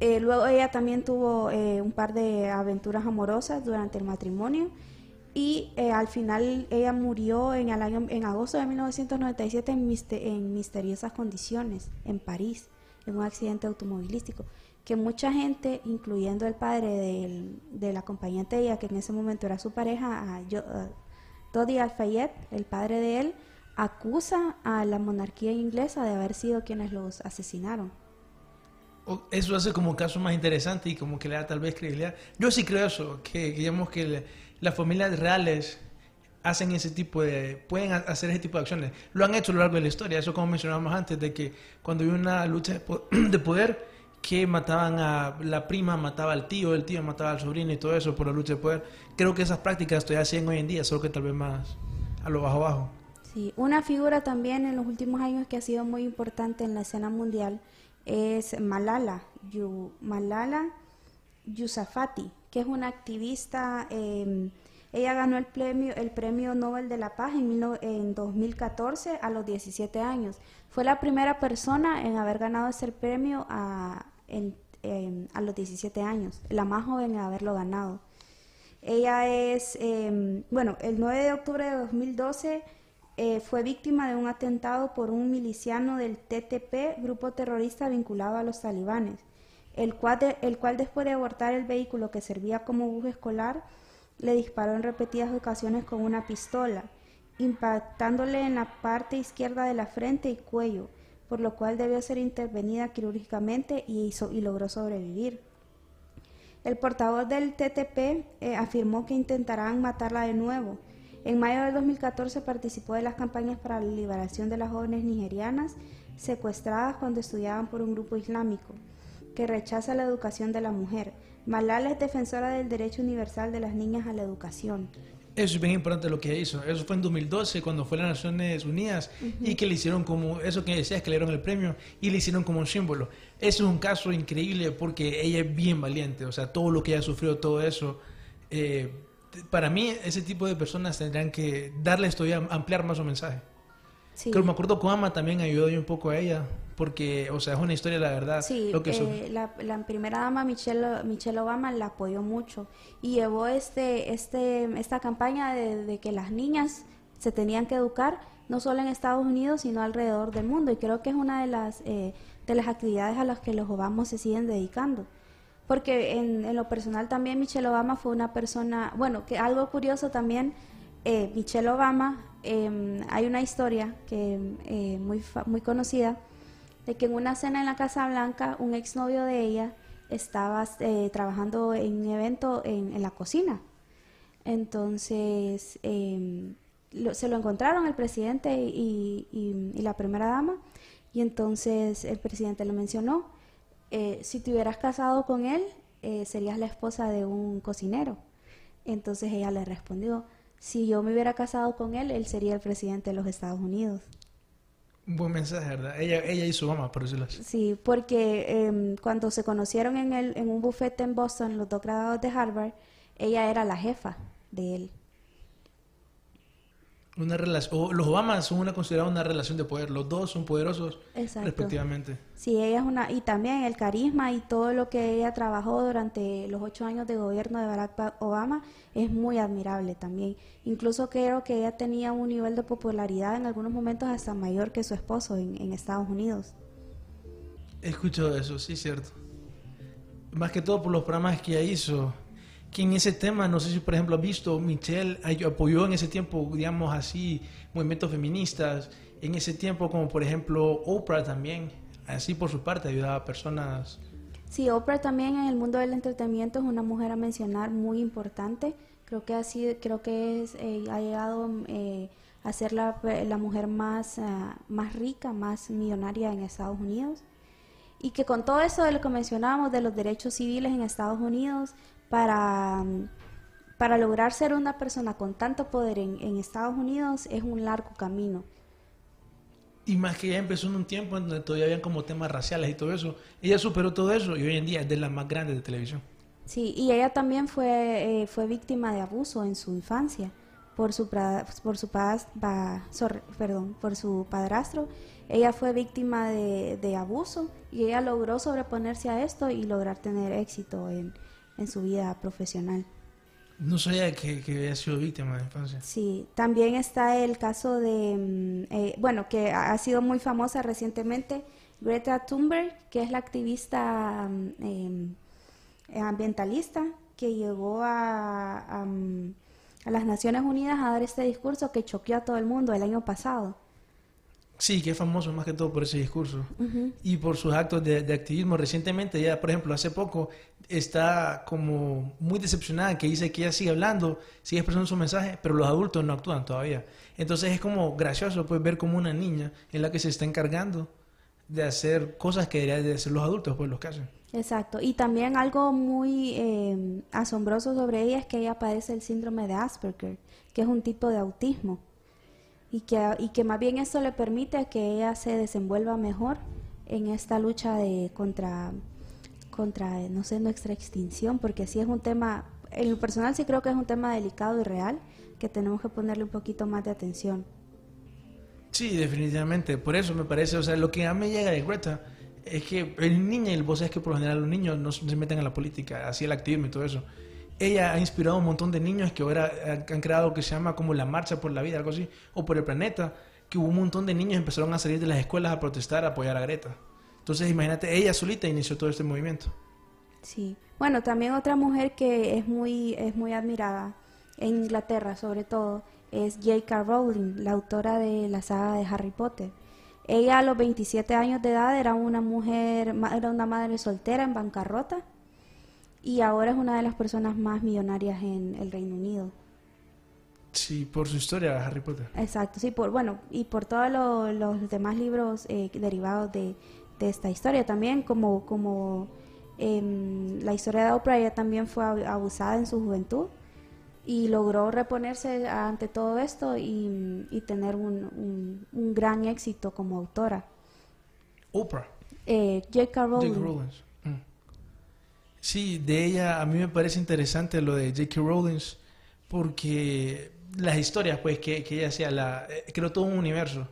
Eh, luego ella también tuvo eh, un par de aventuras amorosas durante el matrimonio y eh, al final ella murió en, el año, en agosto de 1997 en, en misteriosas condiciones en París, en un accidente automovilístico que mucha gente, incluyendo el padre del, del acompañante de ella, que en ese momento era su pareja, a, yo, Dodi Al-Fayed, el padre de él, acusa a la monarquía inglesa de haber sido quienes los asesinaron. Eso hace como un caso más interesante y como que le da tal vez credibilidad. Yo sí creo eso, que digamos que las familias reales hacen ese tipo de, pueden hacer ese tipo de acciones. Lo han hecho a lo largo de la historia, eso como mencionábamos antes, de que cuando hubo una lucha de poder, que mataban a la prima, mataba al tío, el tío mataba al sobrino y todo eso por la lucha de poder. Creo que esas prácticas todavía siguen hoy en día, solo que tal vez más a lo bajo bajo. Sí, una figura también en los últimos años que ha sido muy importante en la escena mundial es Malala, Malala Yousafzai, que es una activista. Em, ella ganó el premio, el premio Nobel de la Paz en, en 2014 a los 17 años. Fue la primera persona en haber ganado ese premio a, a los 17 años, la más joven en haberlo ganado. Ella es, em, bueno, el 9 de octubre de 2012 eh, fue víctima de un atentado por un miliciano del TTP, grupo terrorista vinculado a los talibanes, el cual, después de abortar el vehículo que servía como bus escolar, le disparó en repetidas ocasiones con una pistola, impactándole en la parte izquierda de la frente y cuello por lo cual debió ser intervenida quirúrgicamente y logró sobrevivir. El portavoz del TTP eh, afirmó que intentarán matarla de nuevo. En mayo de 2014 participó de las campañas para la liberación de las jóvenes nigerianas secuestradas cuando estudiaban por un grupo islámico que rechaza la educación de la mujer. Malala es defensora del derecho universal de las niñas a la educación. Eso es bien importante lo que hizo. Eso fue en 2012 cuando fue a las Naciones Unidas y que le hicieron como, eso que decías, que le dieron el premio y le hicieron como un símbolo. Eso es un caso increíble porque ella es bien valiente. O sea, todo lo que ella sufrió, todo eso. Eh, para mí, ese tipo de personas tendrán que darle esto y ampliar más su mensaje. Sí. Pero me acuerdo que Obama también ayudó un poco a ella porque, o sea, es una historia, la verdad. Sí, lo que eh, la, la, primera dama, Michelle, Michelle Obama, la apoyó mucho y llevó este, este, esta campaña de, que las niñas se tenían que educar, no solo en Estados Unidos, sino alrededor del mundo. Y creo que es una de las, eh, de las actividades a las que los Obama se siguen dedicando. Porque en, en, lo personal también Michelle Obama fue una persona, bueno, que algo curioso también, eh, Michelle Obama, em, hay una historia que eh, muy, muy conocida, de que en una cena en la Casa Blanca un exnovio de ella estaba eh, trabajando en un evento en, la cocina. Entonces em, se lo encontraron el presidente y, la primera dama y entonces el presidente le mencionó, eh, si te hubieras casado con él, eh, serías la esposa de un cocinero. Entonces ella le respondió, si yo me hubiera casado con él, él sería el presidente de los Estados Unidos. Buen mensaje, ¿verdad? Ella, ella y su mamá, por decirlo así. Sí, porque em, cuando se conocieron en, el, en un bufete en Boston, los dos graduados de Harvard, ella era la jefa de él una relación, los Obama son una considerada una relación de poder, los dos son poderosos respectivamente. Sí, ella es una, y también el carisma y todo lo que ella trabajó durante los ocho años de gobierno de Barack Obama es muy admirable también. Incluso creo que ella tenía un nivel de popularidad en algunos momentos hasta mayor que su esposo en, en Estados Unidos. He escuchado eso, sí, cierto. Más que todo por los programas que ella hizo que en ese tema, no sé si por ejemplo has visto, Michelle apoyó en ese tiempo, digamos así, movimientos feministas, en ese tiempo como por ejemplo Oprah también, así por su parte ayudaba a personas. Sí, Oprah también en el mundo del entretenimiento es una mujer a mencionar muy importante. Creo que así, creo que es, eh, ha llegado eh, a ser la, la mujer más, ah, más rica, más millonaria en Estados Unidos. Y que con todo eso de lo que mencionábamos de los derechos civiles en Estados Unidos, para, para lograr ser una persona con tanto poder en, Estados Unidos es un largo camino. Y más que ella empezó en un tiempo en donde todavía habían como temas raciales y todo eso. Ella superó todo eso y hoy en día es de las más grandes de televisión. Sí, y ella también fue, eh, fue víctima de abuso en su infancia por su, por su, sor- perdón, por su padrastro. Ella fue víctima de, de abuso y ella logró sobreponerse a esto y lograr tener éxito en, en su vida profesional. No sabía que, que había sido víctima de infancia. Sí, también está el caso de, mm, eh, bueno, que ha sido muy famosa recientemente, Greta Thunberg, que es la activista mm, em, ambientalista que llegó a, a, mm, a las Naciones Unidas a dar este discurso que choqueó a todo el mundo el año pasado. Sí, que es famoso más que todo por ese discurso y por sus actos de, de activismo. Recientemente, ya por ejemplo, hace poco, está como muy decepcionada que dice que ella sigue hablando, sigue expresando su mensaje, pero los adultos no actúan todavía. Entonces es como gracioso pues, ver como una niña en la que se está encargando de hacer cosas que deberían de hacer los adultos, pues los que hacen. Exacto. Y también algo muy eh, asombroso sobre ella es que ella padece el síndrome de Asperger, que es un tipo de autismo. Y que, y que más bien eso le permite que ella se desenvuelva mejor en esta lucha de contra, contra, no sé, nuestra extinción, porque sí es un tema, en lo personal sí creo que es un tema delicado y real, que tenemos que ponerle un poquito más de atención. Sí, definitivamente. Por eso me parece, o sea, lo que a mí llega de Greta es que el niño, y vos sabes que por lo general los niños no se meten en la política, así el activismo y todo eso. Ella ha inspirado a un montón de niños que ahora han- creado lo que se llama como la marcha por la vida, algo así, o por el planeta, que hubo un montón de niños que empezaron a salir de las escuelas a protestar, a apoyar a Greta. Entonces, imagínate, ella solita inició todo este movimiento. Sí. Bueno, también otra mujer que es muy, es muy admirada en Inglaterra, sobre todo, es J.K. Rowling, la autora de la saga de Harry Potter. Ella a los 27 años de edad era una mujer, era una madre soltera en bancarrota y ahora es una de las personas más millonarias en el Reino Unido. Sí, por su historia, Harry Potter. Exacto, sí, por bueno, y por todos lo- los demás libros eh, derivados de, de esta historia también, como, como em, la historia de Oprah, ella también fue ab- abusada en su juventud y logró reponerse ante todo esto y, y tener un, un- un gran éxito como autora. Oprah. Eh, J.K. Rowling. Sí, de ella a mí me parece interesante lo de J.K. Rowling porque las historias pues que, ella hacía, la, eh, todo un universo.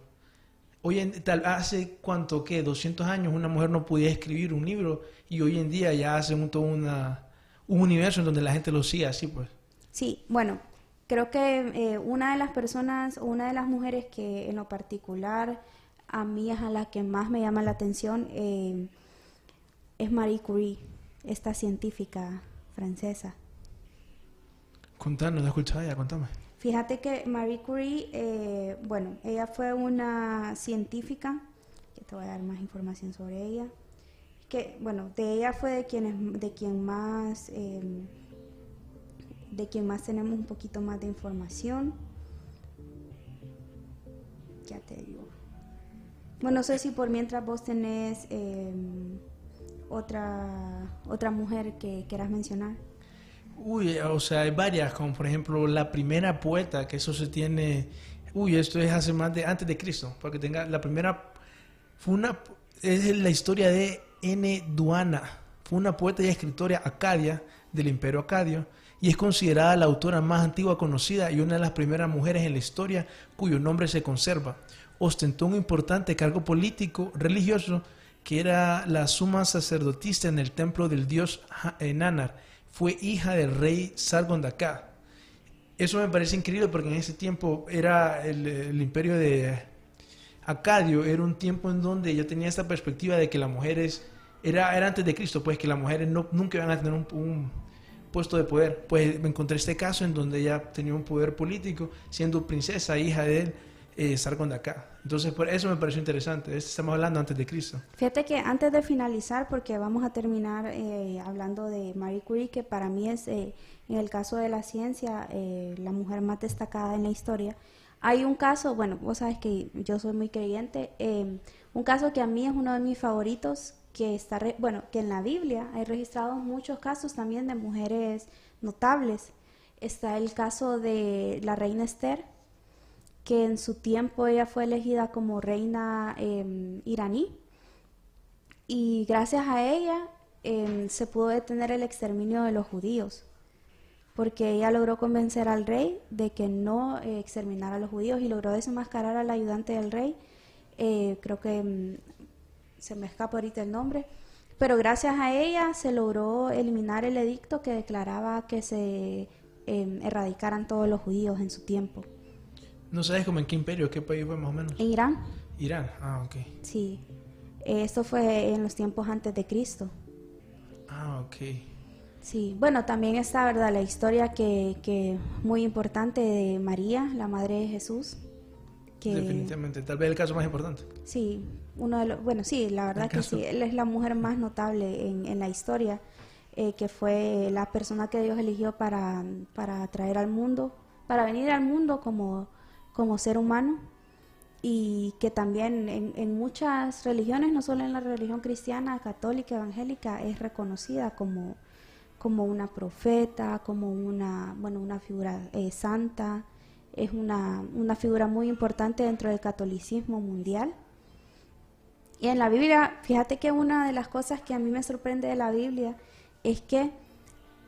Hoy en, tal, hace cuánto que 200 años una mujer no podía escribir un libro y hoy en día ya hace un, todo una, un universo en donde la gente lo sigue así pues. Sí, bueno, creo que eh, una de las personas, una de las mujeres que en lo particular a mí es a la que más me llama la atención eh, es Marie Curie, esta científica francesa. Contanos, no escuchaba ya, contame. Fíjate que Marie Curie, eh, bueno, ella fue una científica, que te voy a dar más información sobre ella, que, bueno, de ella fue de quienes, de quien más, eh, de quien más tenemos un poquito más de información. Ya te digo. Bueno, no sé si por mientras vos tenés eh, otra, otra mujer que quieras mencionar. Uy, o sea, hay varias, como por ejemplo la primera poeta, que eso se tiene, uy, esto es hace más de, antes de Cristo, para que tenga, la primera, fue una, es la historia de N. Duana, fue una poeta y escritora acadia del imperio acadio, y es considerada la autora más antigua conocida y una de las primeras mujeres en la historia cuyo nombre se conserva. Ostentó un importante cargo político, religioso, que era la suma sacerdotista en el templo del dios Ha- eh. Fue hija del rey Sargon de acá. Eso me parece increíble porque en ese tiempo era el, el imperio de Acadio, era un tiempo en donde yo tenía esta perspectiva de que las mujeres, era, era antes de Cristo, pues que las mujeres no, nunca iban a tener un, un puesto de poder. Pues me encontré este caso en donde ella tenía un poder político, siendo princesa, hija de él, eh, Sargon de acá. Entonces, por eso me pareció interesante. Estamos hablando antes de Cristo. Fíjate que antes de finalizar, porque vamos a terminar eh, hablando de Marie Curie, que para mí es, eh, en el caso de la ciencia, eh, la mujer más destacada en la historia. Hay un caso, bueno, vos sabes que yo soy muy creyente, eh, un caso que a mí es uno de mis favoritos, que está, re- bueno, que en la Biblia hay registrados muchos casos también de mujeres notables. Está el caso de la reina Esther, que en su tiempo ella fue elegida como reina em, iraní. Y gracias a ella em, se pudo detener el exterminio de los judíos porque ella logró convencer al rey de que no eh, exterminara a los judíos y logró desenmascarar al ayudante del rey, eh, creo que mm, se me escapa ahorita el nombre, pero gracias a ella se logró eliminar el edicto que declaraba que se em, erradicaran todos los judíos en su tiempo. ¿No sabes como en qué imperio, qué país fue más o menos? En Irán, Irán, ah, ok. sí. Esto fue en los tiempos antes de Cristo. Ah, ok. Sí, bueno, también está, ¿verdad? La historia que, que muy importante de María, la madre de Jesús. Que, Definitivamente, tal vez el caso más importante. Sí, uno de los, bueno, sí, la verdad que sí, él es la mujer más notable en, en la historia, eh, que fue la persona que Dios eligió para, para traer al mundo, para venir al mundo como, como ser humano y que también en, muchas religiones, no solo en la religión cristiana, católica, evangélica, es reconocida como, como una profeta, como una, bueno, una figura eh, santa, es una, una figura muy importante dentro del catolicismo mundial. Y en la Biblia, fíjate que una de las cosas que a mí me sorprende de la Biblia es que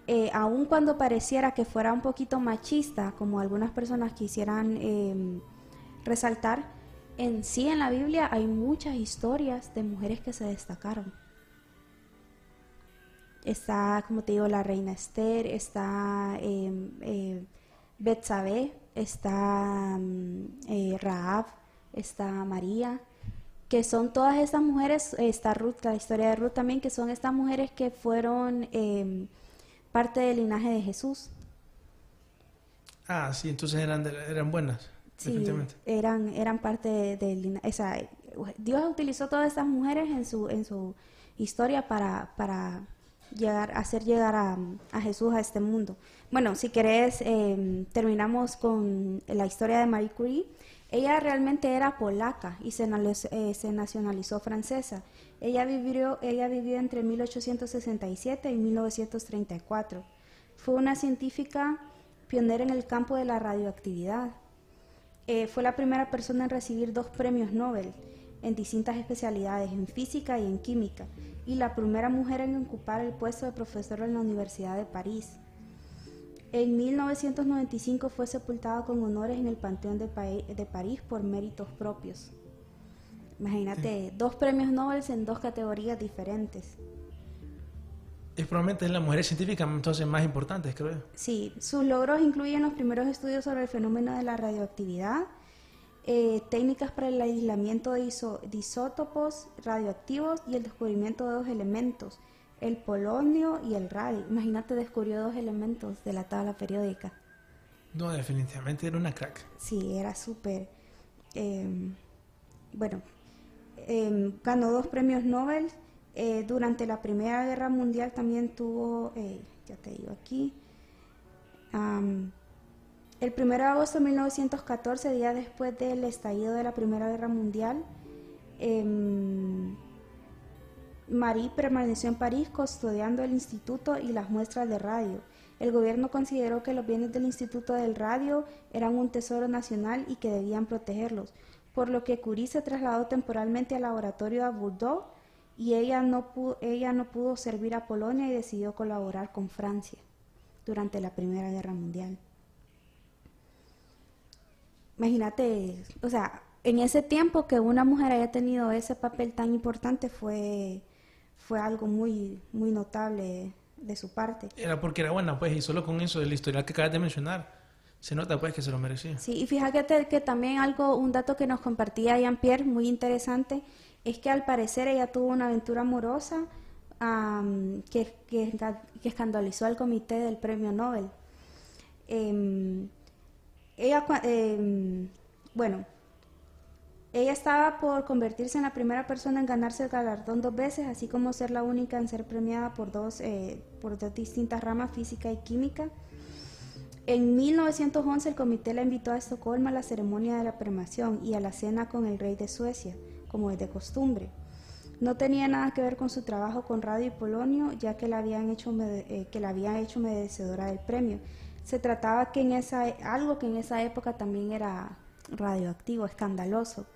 eh, aun cuando pareciera que fuera un poquito machista, como algunas personas quisieran eh, resaltar, en sí en la Biblia hay muchas historias de mujeres que se destacaron. Está, como te digo, la reina Esther, está eh, eh, está mm, eh, Rahab, está María, que son todas estas mujeres, está Ruth, la historia de Ruth también, que son estas mujeres que fueron parte del linaje de Jesús. Ah, sí, entonces eran, de- eran buenas, Sí, eran, eran parte de- del linaje. O sea, Dios utilizó todas estas mujeres en su, en su historia para, para llegar, hacer llegar a, a Jesús a este mundo. Bueno, si querés, eh, terminamos con la historia de Marie Curie. Ella realmente era polaca y eh, se nacionalizó francesa. Ella vivió, ella vivió entre 1867 y 1934. Fue una científica pionera en el campo de la radioactividad. Eh, fue la primera persona en recibir dos premios Nobel en distintas especialidades, en física y en química, y la primera mujer en ocupar el puesto de profesor en la Universidad de París. En 1995 fue sepultada con honores en el Panteón de, Pa- de París por méritos propios. Imagínate, dos premios Nobel en dos categorías diferentes. Es probablemente la mujer científica entonces más importante, creo. Sí, sus logros incluyen los primeros estudios sobre el fenómeno de la radioactividad, eh, técnicas para el aislamiento de isótopos radioactivos y el descubrimiento de dos elementos, el polonio y el radio. Imagínate, descubrió dos elementos de la tabla periódica. No, definitivamente era una crack. Sí, era súper... eh, bueno, eh, ganó dos premios Nobel. eh, durante la Primera Guerra Mundial también tuvo, eh, ya te digo aquí, el 1 de agosto de 1914, día después del estallido de la Primera Guerra Mundial, em, Marie permaneció en París custodiando el instituto y las muestras de radio. El gobierno consideró que los bienes del Instituto del Radio eran un tesoro nacional y que debían protegerlos, por lo que Curie se trasladó temporalmente al laboratorio a Bordeaux y ella no, pudo, ella no pudo servir a Polonia y decidió colaborar con Francia durante la Primera Guerra Mundial. Imagínate, o sea, en ese tiempo que una mujer haya tenido ese papel tan importante fue, fue algo muy, muy notable de su parte. Era porque era buena, pues, y solo con eso, el historial que acabas de mencionar, se nota, pues, que se lo merecía. Sí, y fíjate que también algo, un dato que nos compartía Jean-Pierre, muy interesante, es que al parecer ella tuvo una aventura amorosa am, que, que, que escandalizó al comité del premio Nobel. Em, ella, em, bueno, ella estaba por convertirse en la primera persona en ganarse el galardón dos veces, así como ser la única en ser premiada por dos, eh, por dos distintas ramas, física y química. En 1911 el comité la invitó a Estocolmo a la ceremonia de la premación y a la cena con el rey de Suecia, como es de costumbre. No tenía nada que ver con su trabajo con Radio y Polonio, ya que la habían hecho, eh, que la habían hecho merecedora del premio. Se trataba que en esa, algo que en esa época también era radioactivo, escandaloso.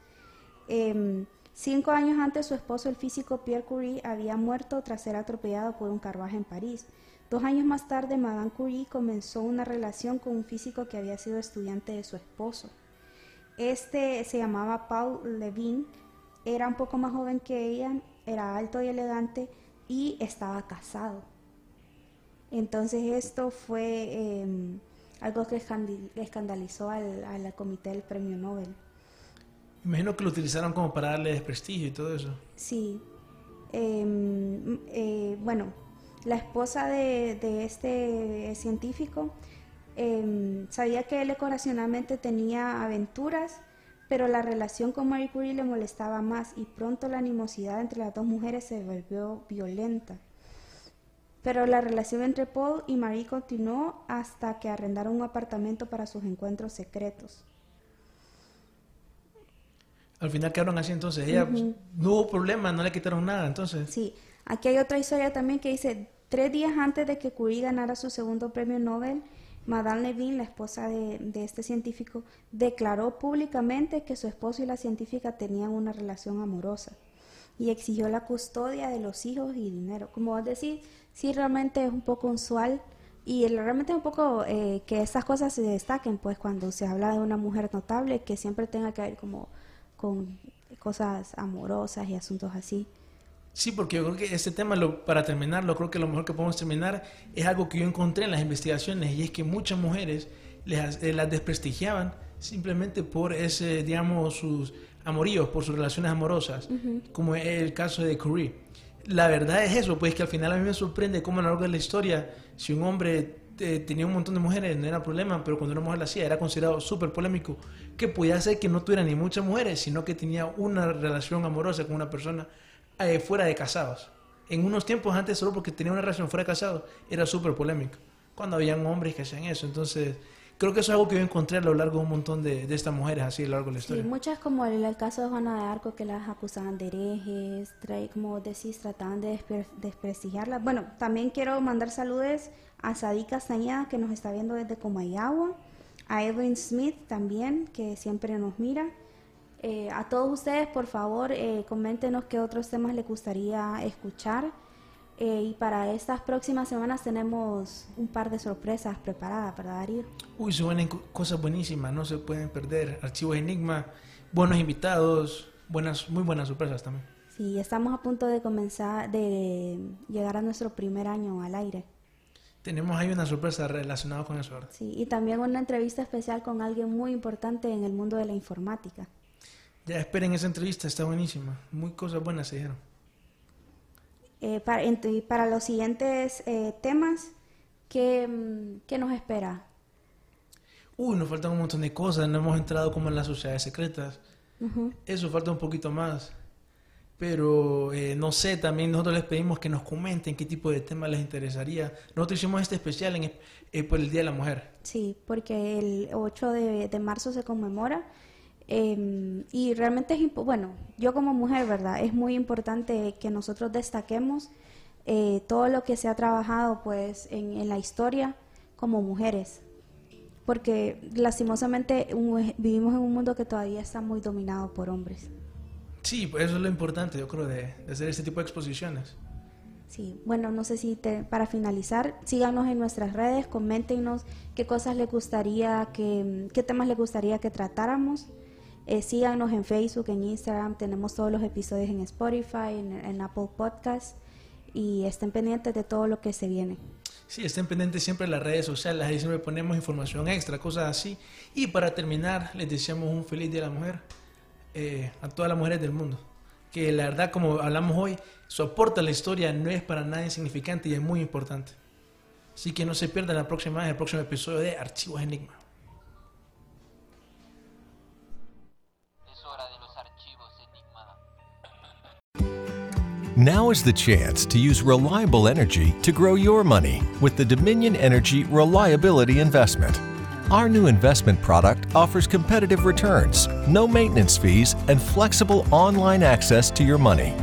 Em, cinco años antes, su esposo, el físico Pierre Curie, había muerto tras ser atropellado por un carruaje en París. Dos años más tarde, Madame Curie comenzó una relación con un físico que había sido estudiante de su esposo. Este se llamaba Paul Levine, era un poco más joven que ella, era alto y elegante y estaba casado. Entonces esto fue em, algo que escandalizó al, al comité del premio Nobel. Imagino que lo utilizaron como para darle desprestigio y todo eso. Sí. Em, eh, bueno, la esposa de, de este científico em, sabía que él ocasionalmente tenía aventuras, pero la relación con Marie Curie le molestaba más y pronto la animosidad entre las dos mujeres se volvió violenta. Pero la relación entre Paul y Marie continuó hasta que arrendaron un apartamento para sus encuentros secretos. Al final quedaron así, entonces ella no hubo problema, no le quitaron nada, entonces. Sí, aquí hay otra historia también que dice, tres días antes de que Curie ganara su segundo premio Nobel, Madame Levine, la esposa de, de, este científico, declaró públicamente que su esposo y la científica tenían una relación amorosa y exigió la custodia de los hijos y dinero. Como vos decís, sí realmente es un poco usual y realmente es un poco eh, que estas cosas se destaquen, pues cuando se habla de una mujer notable, que siempre tenga que ver como con cosas amorosas y asuntos así. Sí, porque yo creo que este tema, lo, para terminarlo, creo que lo mejor que podemos terminar es algo que yo encontré en las investigaciones y es que muchas mujeres les, eh, las desprestigiaban simplemente por ese, digamos, sus amoríos, por sus relaciones amorosas, como es el caso de Curie la verdad es eso, pues que al final a mí me sorprende cómo a lo largo de la historia, si un hombre eh, tenía un montón de mujeres no era problema, pero cuando una mujer la hacía era considerado súper polémico, que podía ser que no tuviera ni muchas mujeres, sino que tenía una relación amorosa con una persona eh, fuera de casados. En unos tiempos antes, solo porque tenía una relación fuera de casados, era súper polémico. Cuando habían hombres que hacían eso, entonces creo que eso es algo que yo encontré a lo largo de un montón de, de estas mujeres así a lo largo de la historia. Sí, muchas como el, el, caso de Juana de Arco que las acusaban de herejes, trae, como decís, trataban de desprestigiarlas. Bueno, también quiero mandar saludos a Sadi Castañeda que nos está viendo desde Comayagua, a Edwin Smith también que siempre nos mira. Eh, a todos ustedes, por favor, eh, coméntenos qué otros temas les gustaría escuchar. Eh, y para estas próximas semanas tenemos un par de sorpresas preparadas, para Darío? Uy, se vienen cosas buenísimas, no se pueden perder. Archivos Enigma, buenos invitados, buenas, muy buenas sorpresas también. Sí, estamos a punto de comenzar, de llegar a nuestro primer año al aire. Tenemos ahí una sorpresa relacionada con eso. ¿verdad? Sí, y también una entrevista especial con alguien muy importante en el mundo de la informática. Ya esperen esa entrevista, está buenísima. Muy cosas buenas se dijeron. Eh, para, para, los siguientes eh, temas, ¿qué, mm, ¿qué, nos espera? Uy, nos faltan un montón de cosas, no hemos entrado como en las sociedades secretas. Eso falta un poquito más. Pero eh, no sé, también nosotros les pedimos que nos comenten qué tipo de tema les interesaría. Nosotros hicimos este especial en, por el Día de la Mujer. Sí, porque el 8 de, marzo se conmemora Em, y realmente es, bueno, yo como mujer, ¿verdad? Es muy importante que nosotros destaquemos eh, todo lo que se ha trabajado pues en, la historia como mujeres. Porque lastimosamente vivimos en un mundo que todavía está muy dominado por hombres. Sí, pues eso es lo importante, yo creo, de, hacer este tipo de exposiciones. Sí, bueno, no sé si para finalizar, síganos en nuestras redes, coméntenos qué cosas les gustaría, que, qué temas les gustaría que tratáramos. Eh, síganos en Facebook, en Instagram, tenemos todos los episodios en Spotify, en, Apple Podcasts y estén pendientes de todo lo que se viene. Sí, estén pendientes siempre de las redes sociales, ahí siempre ponemos información extra, cosas así. Y para terminar, les deseamos un feliz Día de la Mujer eh, a todas las mujeres del mundo. Que la verdad, como hablamos hoy, su aporte a la historia no es para nada insignificante y es muy importante. Así que no se pierdan la próxima el próximo episodio de Archivos Enigma. Now is the chance to use reliable energy to grow your money with the Dominion Energy Reliability Investment. Our new investment product offers competitive returns, no maintenance fees, and flexible online access to your money.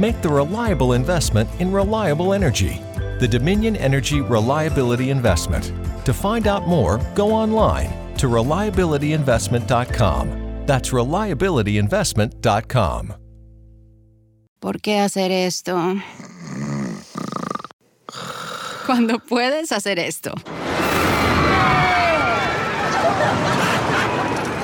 Make the reliable investment in reliable energy. The Dominion Energy Reliability Investment. To find out more, go online to reliabilityinvestment.com. That's reliabilityinvestment.com. ¿Por qué hacer esto? Cuando puedes hacer esto.